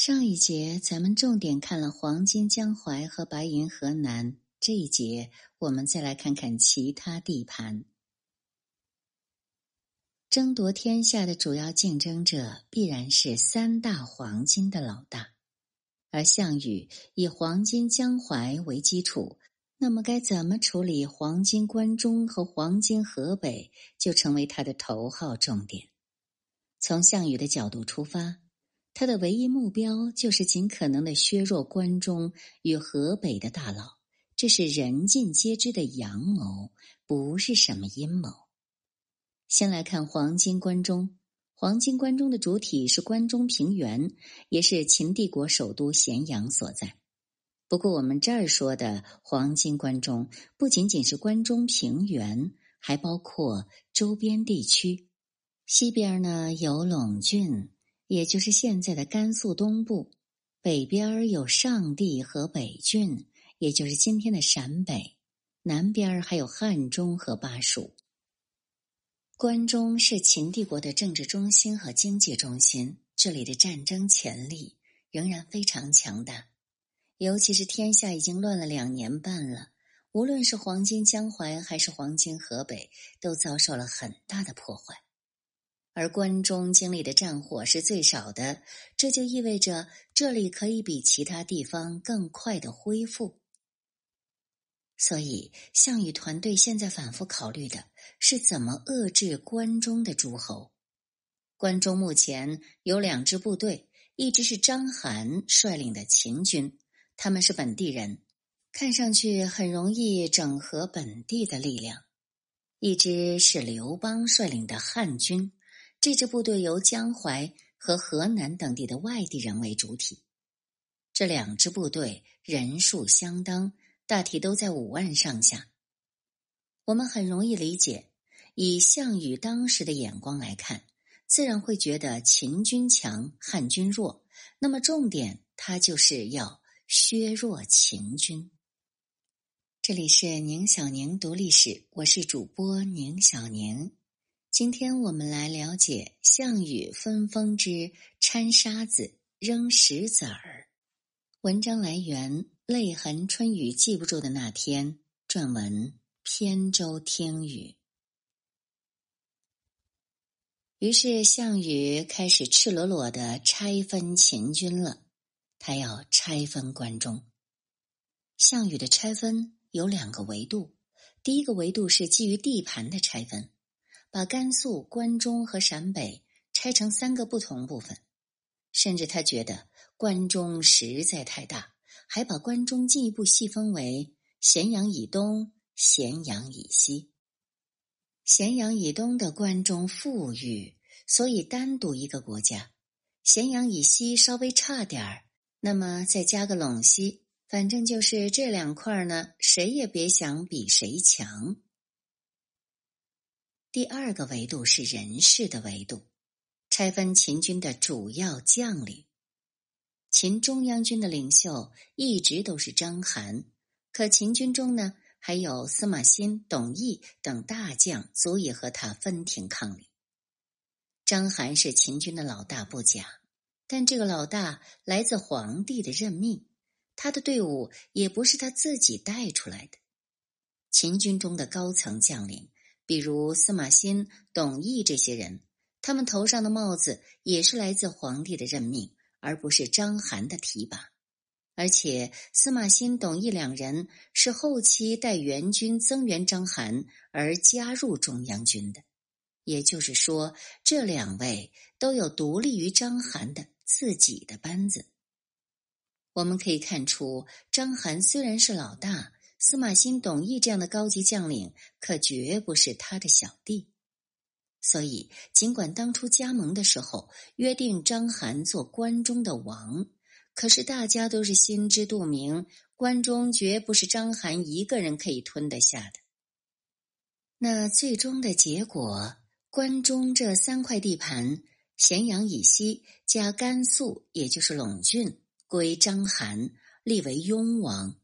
上一节咱们重点看了黄金江淮和白银河南，这一节我们再来看看其他地盘。争夺天下的主要竞争者必然是三大黄金的老大，而项羽以黄金江淮为基础，那么该怎么处理黄金关中和黄金河北，就成为他的头号重点。从项羽的角度出发。他的唯一目标就是尽可能的削弱关中与河北的大佬，这是人尽皆知的阳谋，不是什么阴谋。先来看黄金关中，黄金关中的主体是关中平原，也是秦帝国首都咸阳所在。不过，我们这儿说的黄金关中，不仅仅是关中平原，还包括周边地区。西边呢有陇郡。也就是现在的甘肃东部，北边有上地和北郡，也就是今天的陕北；南边还有汉中和巴蜀。关中是秦帝国的政治中心和经济中心，这里的战争潜力仍然非常强大。尤其是天下已经乱了两年半了，无论是黄金江淮还是黄金河北，都遭受了很大的破坏。而关中经历的战火是最少的，这就意味着这里可以比其他地方更快的恢复。所以，项羽团队现在反复考虑的是怎么遏制关中的诸侯。关中目前有两支部队，一支是章邯率领的秦军，他们是本地人，看上去很容易整合本地的力量；一支是刘邦率领的汉军。这支部队由江淮和河南等地的外地人为主体，这两支部队人数相当，大体都在五万上下。我们很容易理解，以项羽当时的眼光来看，自然会觉得秦军强，汉军弱。那么重点，他就是要削弱秦军。这里是宁小宁读历史，我是主播宁小宁。今天我们来了解项羽分封之掺沙子、扔石子儿。文章来源《泪痕春雨记不住的那天》，撰文扁舟听雨。于是项羽开始赤裸裸的拆分秦军了，他要拆分关中。项羽的拆分有两个维度，第一个维度是基于地盘的拆分。把甘肃、关中和陕北拆成三个不同部分，甚至他觉得关中实在太大，还把关中进一步细分为咸阳以东、咸阳以西。咸阳以东的关中富裕，所以单独一个国家；咸阳以西稍微差点儿，那么再加个陇西，反正就是这两块呢，谁也别想比谁强。第二个维度是人事的维度，拆分秦军的主要将领。秦中央军的领袖一直都是章邯，可秦军中呢还有司马欣、董翳等大将，足以和他分庭抗礼。章邯是秦军的老大不假，但这个老大来自皇帝的任命，他的队伍也不是他自己带出来的。秦军中的高层将领。比如司马欣、董翳这些人，他们头上的帽子也是来自皇帝的任命，而不是章邯的提拔。而且司马欣、董翳两人是后期带援军增援章邯而加入中央军的，也就是说，这两位都有独立于章邯的自己的班子。我们可以看出，章邯虽然是老大。司马欣、董翳这样的高级将领，可绝不是他的小弟。所以，尽管当初加盟的时候约定章邯做关中的王，可是大家都是心知肚明，关中绝不是章邯一个人可以吞得下的。那最终的结果，关中这三块地盘，咸阳以西加甘肃，也就是陇郡，归章邯，立为雍王。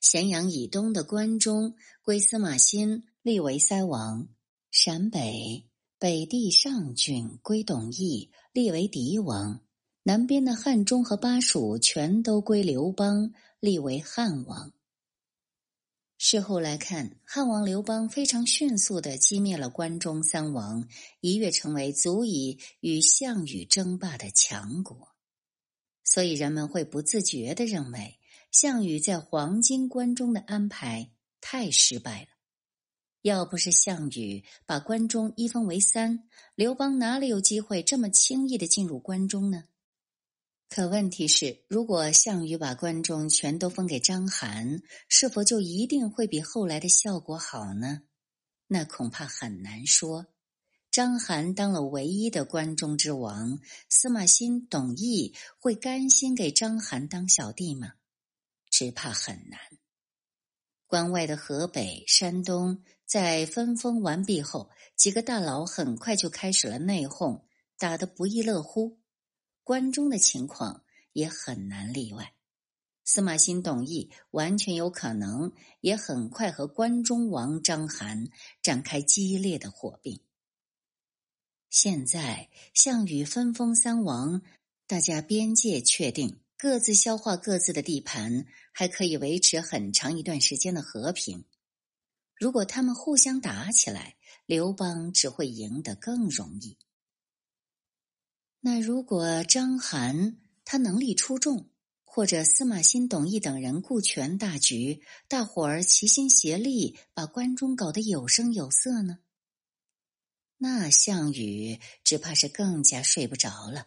咸阳以东的关中归司马欣，立为塞王；陕北北地上郡归董翳，立为狄王；南边的汉中和巴蜀全都归刘邦，立为汉王。事后来看，汉王刘邦非常迅速的击灭了关中三王，一跃成为足以与项羽争霸的强国。所以人们会不自觉的认为，项羽在黄金关中的安排太失败了。要不是项羽把关中一分为三，刘邦哪里有机会这么轻易的进入关中呢？可问题是，如果项羽把关中全都分给章邯，是否就一定会比后来的效果好呢？那恐怕很难说。章邯当了唯一的关中之王，司马欣、董翳会甘心给章邯当小弟吗？只怕很难。关外的河北、山东在分封完毕后，几个大佬很快就开始了内讧，打得不亦乐乎。关中的情况也很难例外，司马欣、董翳完全有可能也很快和关中王章邯展开激烈的火并。现在项羽分封三王，大家边界确定，各自消化各自的地盘，还可以维持很长一段时间的和平。如果他们互相打起来，刘邦只会赢得更容易。那如果章邯他能力出众，或者司马欣、董翳等人顾全大局，大伙儿齐心协力把关中搞得有声有色呢？那项羽只怕是更加睡不着了。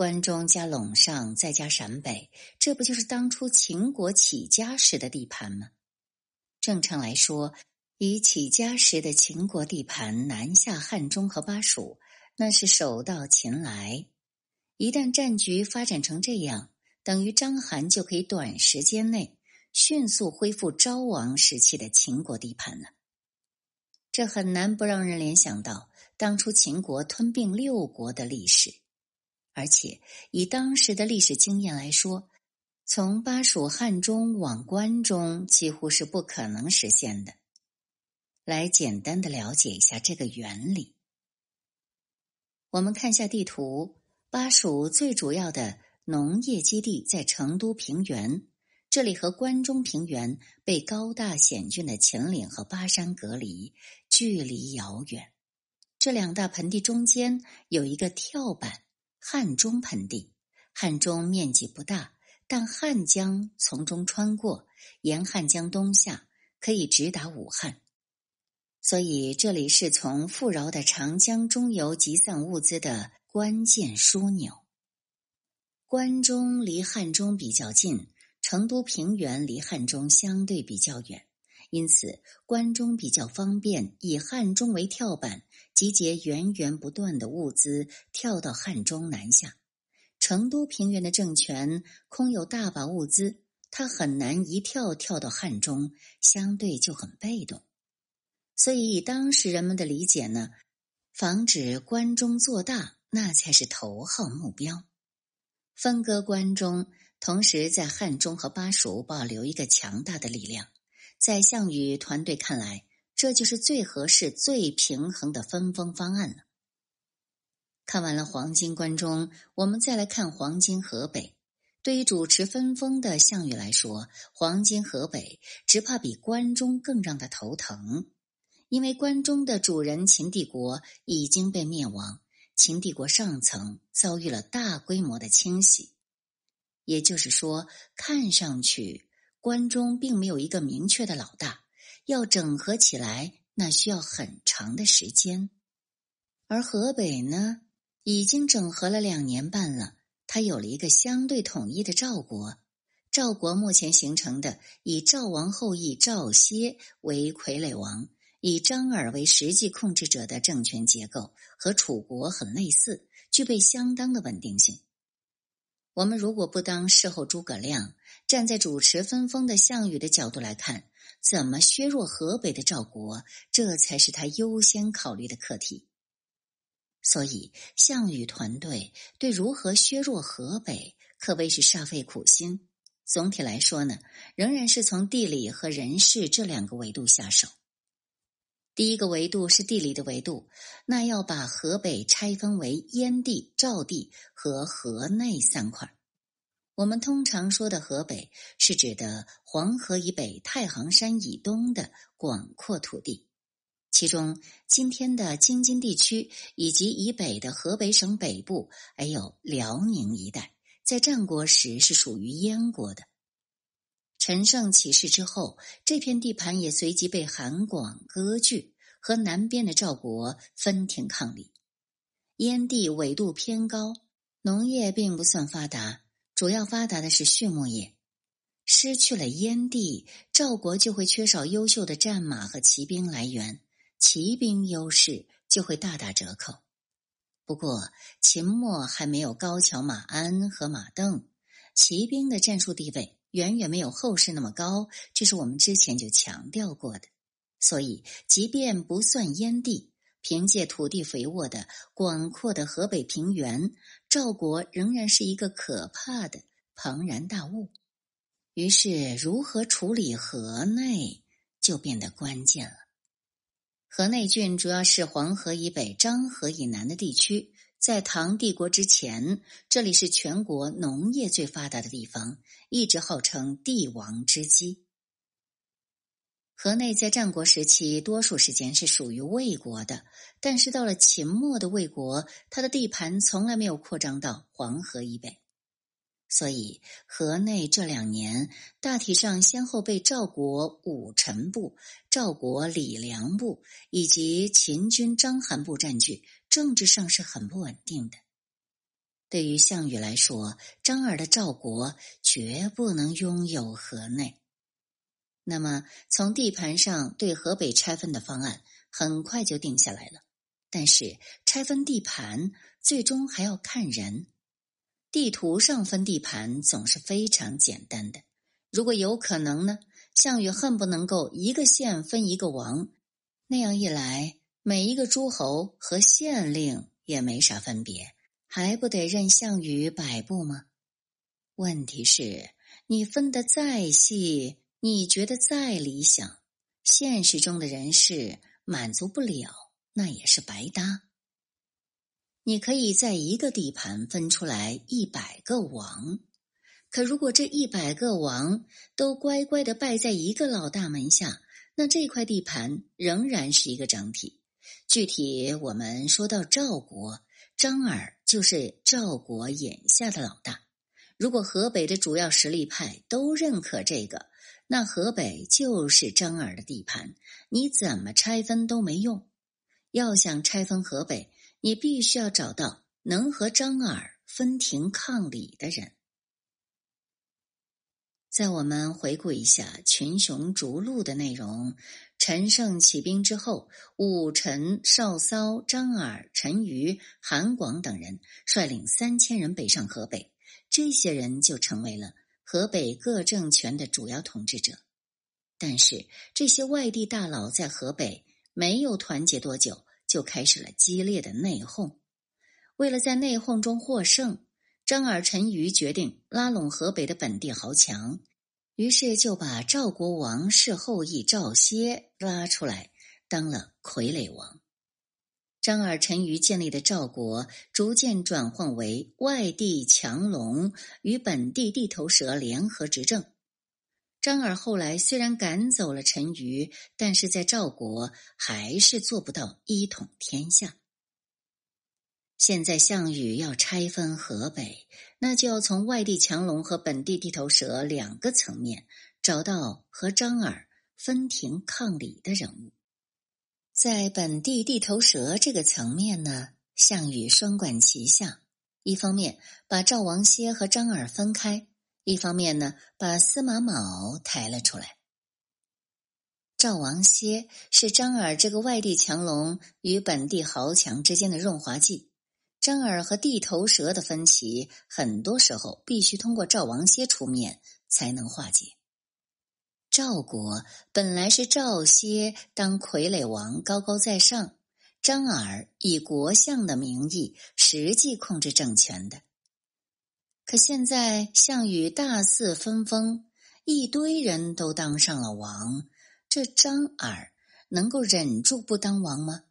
关中加陇上再加陕北，这不就是当初秦国起家时的地盘吗？正常来说，以起家时的秦国地盘南下汉中和巴蜀。那是手到擒来，一旦战局发展成这样，等于章邯就可以短时间内迅速恢复昭王时期的秦国地盘了。这很难不让人联想到当初秦国吞并六国的历史，而且以当时的历史经验来说，从巴蜀汉中往关中几乎是不可能实现的。来简单的了解一下这个原理。我们看下地图，巴蜀最主要的农业基地在成都平原，这里和关中平原被高大险峻的秦岭和巴山隔离，距离遥远。这两大盆地中间有一个跳板——汉中盆地。汉中面积不大，但汉江从中穿过，沿汉江东下，可以直达武汉。所以，这里是从富饶的长江中游集散物资的关键枢纽。关中离汉中比较近，成都平原离汉中相对比较远，因此关中比较方便以汉中为跳板，集结源源不断的物资跳到汉中南下。成都平原的政权空有大把物资，他很难一跳跳到汉中，相对就很被动。所以，以当时人们的理解呢，防止关中做大，那才是头号目标。分割关中，同时在汉中和巴蜀保留一个强大的力量，在项羽团队看来，这就是最合适、最平衡的分封方案了。看完了黄金关中，我们再来看黄金河北。对于主持分封的项羽来说，黄金河北只怕比关中更让他头疼。因为关中的主人秦帝国已经被灭亡，秦帝国上层遭遇了大规模的清洗，也就是说，看上去关中并没有一个明确的老大，要整合起来那需要很长的时间。而河北呢，已经整合了两年半了，它有了一个相对统一的赵国。赵国目前形成的以赵王后裔赵歇为傀儡王。以张耳为实际控制者的政权结构和楚国很类似，具备相当的稳定性。我们如果不当事后诸葛亮，站在主持分封的项羽的角度来看，怎么削弱河北的赵国，这才是他优先考虑的课题。所以，项羽团队对如何削弱河北可谓是煞费苦心。总体来说呢，仍然是从地理和人事这两个维度下手。第一个维度是地理的维度，那要把河北拆分为燕地、赵地和河内三块。我们通常说的河北，是指的黄河以北、太行山以东的广阔土地，其中今天的京津地区以及以北的河北省北部，还有辽宁一带，在战国时是属于燕国的。陈胜起事之后，这片地盘也随即被韩广割据，和南边的赵国分庭抗礼。燕地纬度偏高，农业并不算发达，主要发达的是畜牧业。失去了燕地，赵国就会缺少优秀的战马和骑兵来源，骑兵优势就会大打折扣。不过，秦末还没有高桥马鞍和马镫，骑兵的战术地位。远远没有后世那么高，这是我们之前就强调过的。所以，即便不算燕地，凭借土地肥沃的广阔的河北平原，赵国仍然是一个可怕的庞然大物。于是，如何处理河内就变得关键了。河内郡主要是黄河以北、漳河以南的地区。在唐帝国之前，这里是全国农业最发达的地方，一直号称帝王之基。河内在战国时期多数时间是属于魏国的，但是到了秦末的魏国，它的地盘从来没有扩张到黄河以北。所以，河内这两年大体上先后被赵国武臣部、赵国李良部以及秦军章邯部占据，政治上是很不稳定的。对于项羽来说，张耳的赵国绝不能拥有河内。那么，从地盘上对河北拆分的方案很快就定下来了。但是，拆分地盘最终还要看人。地图上分地盘总是非常简单的。如果有可能呢？项羽恨不能够一个县分一个王，那样一来，每一个诸侯和县令也没啥分别，还不得任项羽摆布吗？问题是，你分得再细，你觉得再理想，现实中的人事满足不了，那也是白搭。你可以在一个地盘分出来一百个王，可如果这一百个王都乖乖的拜在一个老大门下，那这块地盘仍然是一个整体。具体我们说到赵国，张耳就是赵国眼下的老大。如果河北的主要实力派都认可这个，那河北就是张耳的地盘，你怎么拆分都没用。要想拆分河北。你必须要找到能和张耳分庭抗礼的人。在我们回顾一下《群雄逐鹿》的内容，陈胜起兵之后，武臣少骚、张耳、陈余、韩广等人率领三千人北上河北，这些人就成为了河北各政权的主要统治者。但是，这些外地大佬在河北没有团结多久。就开始了激烈的内讧。为了在内讧中获胜，张耳、陈馀决定拉拢河北的本地豪强，于是就把赵国王室后裔赵歇拉出来当了傀儡王。张耳、陈馀建立的赵国逐渐转换为外地强龙与本地地头蛇联合执政。张耳后来虽然赶走了陈馀，但是在赵国还是做不到一统天下。现在项羽要拆分河北，那就要从外地强龙和本地地头蛇两个层面找到和张耳分庭抗礼的人物。在本地地头蛇这个层面呢，项羽双管齐下，一方面把赵王歇和张耳分开。一方面呢，把司马卯抬了出来。赵王歇是张耳这个外地强龙与本地豪强之间的润滑剂。张耳和地头蛇的分歧，很多时候必须通过赵王歇出面才能化解。赵国本来是赵歇当傀儡王，高高在上；张耳以国相的名义，实际控制政权的。可现在项羽大肆分封，一堆人都当上了王，这张耳能够忍住不当王吗？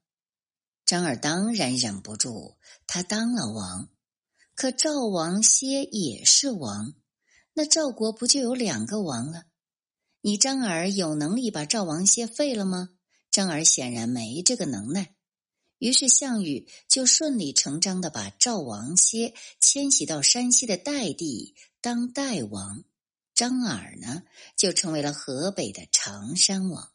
张耳当然忍不住，他当了王。可赵王歇也是王，那赵国不就有两个王了？你张耳有能力把赵王歇废了吗？张耳显然没这个能耐。于是项羽就顺理成章的把赵王歇迁徙到山西的代地当代王，张耳呢就成为了河北的常山王。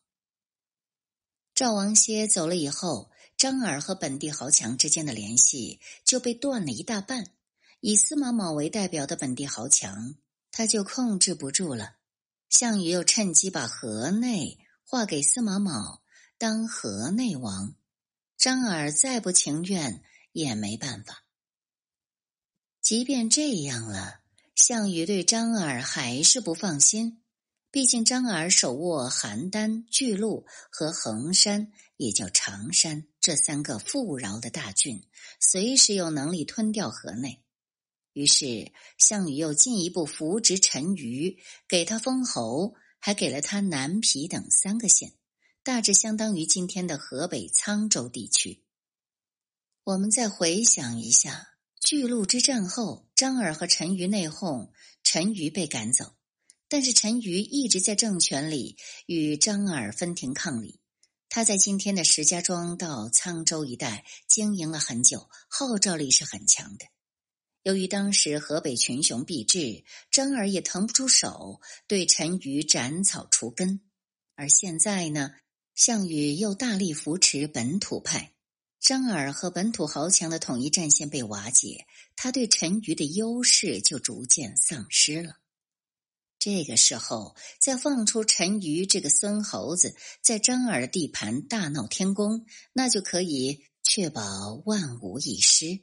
赵王歇走了以后，张耳和本地豪强之间的联系就被断了一大半。以司马卯为代表的本地豪强，他就控制不住了。项羽又趁机把河内划给司马卯当河内王。张耳再不情愿也没办法。即便这样了，项羽对张耳还是不放心。毕竟张耳手握邯郸、巨鹿和衡山，也叫常山这三个富饶的大郡，随时有能力吞掉河内。于是，项羽又进一步扶植陈馀，给他封侯，还给了他南皮等三个县，大致相当于今天的河北沧州地区。我们再回想一下，巨鹿之战后，张耳和陈馀内讧，陈馀被赶走，但是陈馀一直在政权里与张耳分庭抗礼。他在今天的石家庄到沧州一带经营了很久，号召力是很强的。由于当时河北群雄毕至，张耳也腾不出手对陈馀斩草除根。而现在呢，项羽又大力扶持本土派，张耳和本土豪强的统一战线被瓦解，他对陈馀的优势就逐渐丧失了。这个时候，再放出陈馀这个孙猴子在张耳的地盘大闹天宫，那就可以确保万无一失。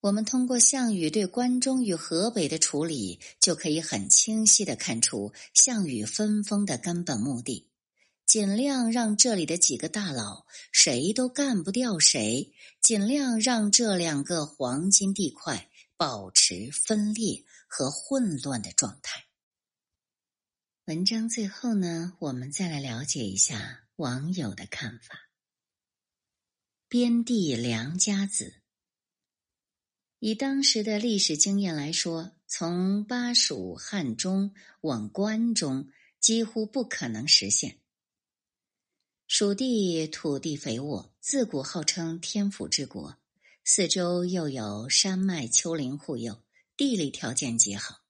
我们通过项羽对关中与河北的处理，就可以很清晰的看出项羽分封的根本目的：尽量让这里的几个大佬谁都干不掉谁，尽量让这两个黄金地块保持分裂和混乱的状态。文章最后呢，我们再来了解一下网友的看法。边地良家子。以当时的历史经验来说，从巴蜀汉中往关中几乎不可能实现。蜀地土地肥沃，自古号称天府之国，四周又有山脉丘陵护佑，地理条件极好。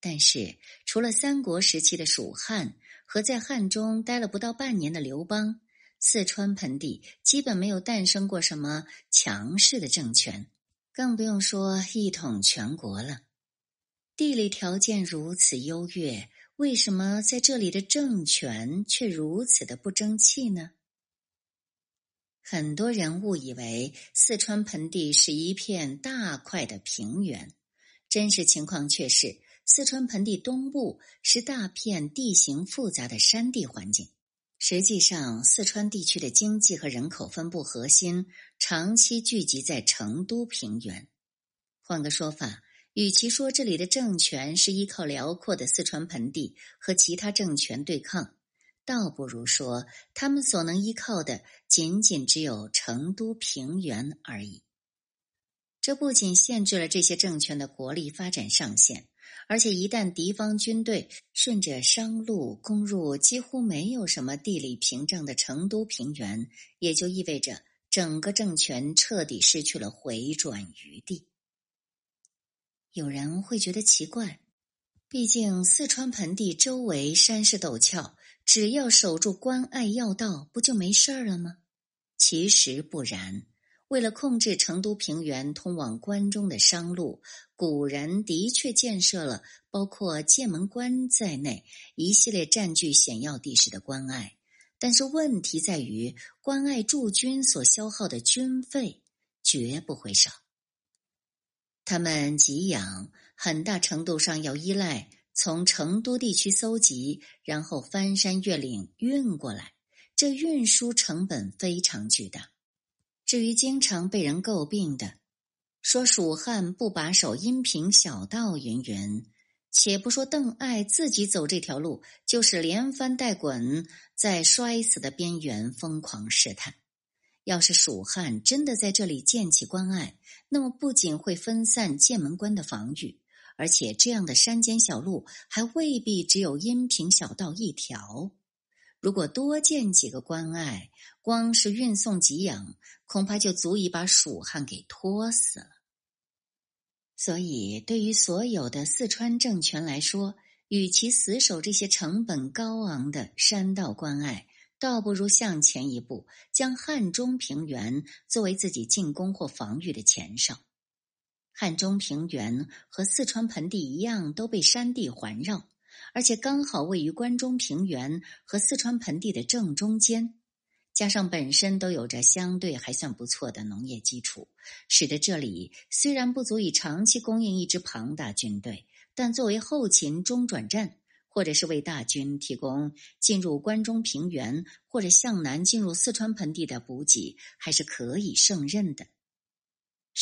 但是，除了三国时期的蜀汉和在汉中待了不到半年的刘邦，四川盆地基本没有诞生过什么强势的政权。更不用说一统全国了。地理条件如此优越，为什么在这里的政权却如此的不争气呢？很多人误以为四川盆地是一片大块的平原，真实情况却是四川盆地东部是大片地形复杂的山地环境。实际上，四川地区的经济和人口分布核心长期聚集在成都平原。换个说法，与其说这里的政权是依靠辽阔的四川盆地和其他政权对抗，倒不如说他们所能依靠的仅仅只有成都平原而已。这不仅限制了这些政权的国力发展上限。而且，一旦敌方军队顺着商路攻入几乎没有什么地理屏障的成都平原，也就意味着整个政权彻底失去了回转余地。有人会觉得奇怪，毕竟四川盆地周围山势陡峭，只要守住关隘要道，不就没事儿了吗？其实不然。为了控制成都平原通往关中的商路，古人的确建设了包括剑门关在内一系列占据险要地势的关隘。但是问题在于，关隘驻军所消耗的军费绝不会少。他们给养很大程度上要依赖从成都地区搜集，然后翻山越岭运过来，这运输成本非常巨大。至于经常被人诟病的，说蜀汉不把守阴平小道云云，且不说邓艾自己走这条路，就是连翻带滚，在摔死的边缘疯狂试探。要是蜀汉真的在这里建起关隘，那么不仅会分散剑门关的防御，而且这样的山间小路还未必只有阴平小道一条。如果多建几个关隘，光是运送给养，恐怕就足以把蜀汉给拖死了。所以，对于所有的四川政权来说，与其死守这些成本高昂的山道关隘，倒不如向前一步，将汉中平原作为自己进攻或防御的前哨。汉中平原和四川盆地一样，都被山地环绕，而且刚好位于关中平原和四川盆地的正中间。加上本身都有着相对还算不错的农业基础，使得这里虽然不足以长期供应一支庞大军队，但作为后勤中转站，或者是为大军提供进入关中平原或者向南进入四川盆地的补给，还是可以胜任的。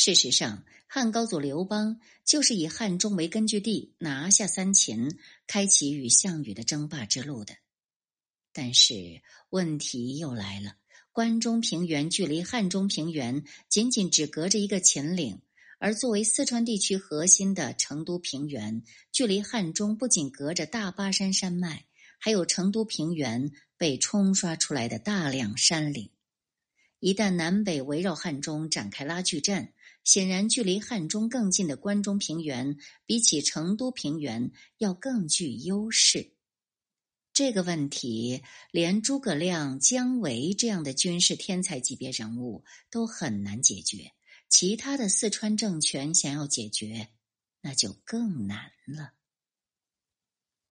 事实上，汉高祖刘邦就是以汉中为根据地，拿下三秦，开启与项羽的争霸之路的。但是问题又来了，关中平原距离汉中平原仅仅只隔着一个秦岭，而作为四川地区核心的成都平原，距离汉中不仅隔着大巴山山脉，还有成都平原被冲刷出来的大量山岭。一旦南北围绕汉中展开拉锯战，显然距离汉中更近的关中平原，比起成都平原要更具优势。这个问题，连诸葛亮、姜维这样的军事天才级别人物都很难解决，其他的四川政权想要解决，那就更难了。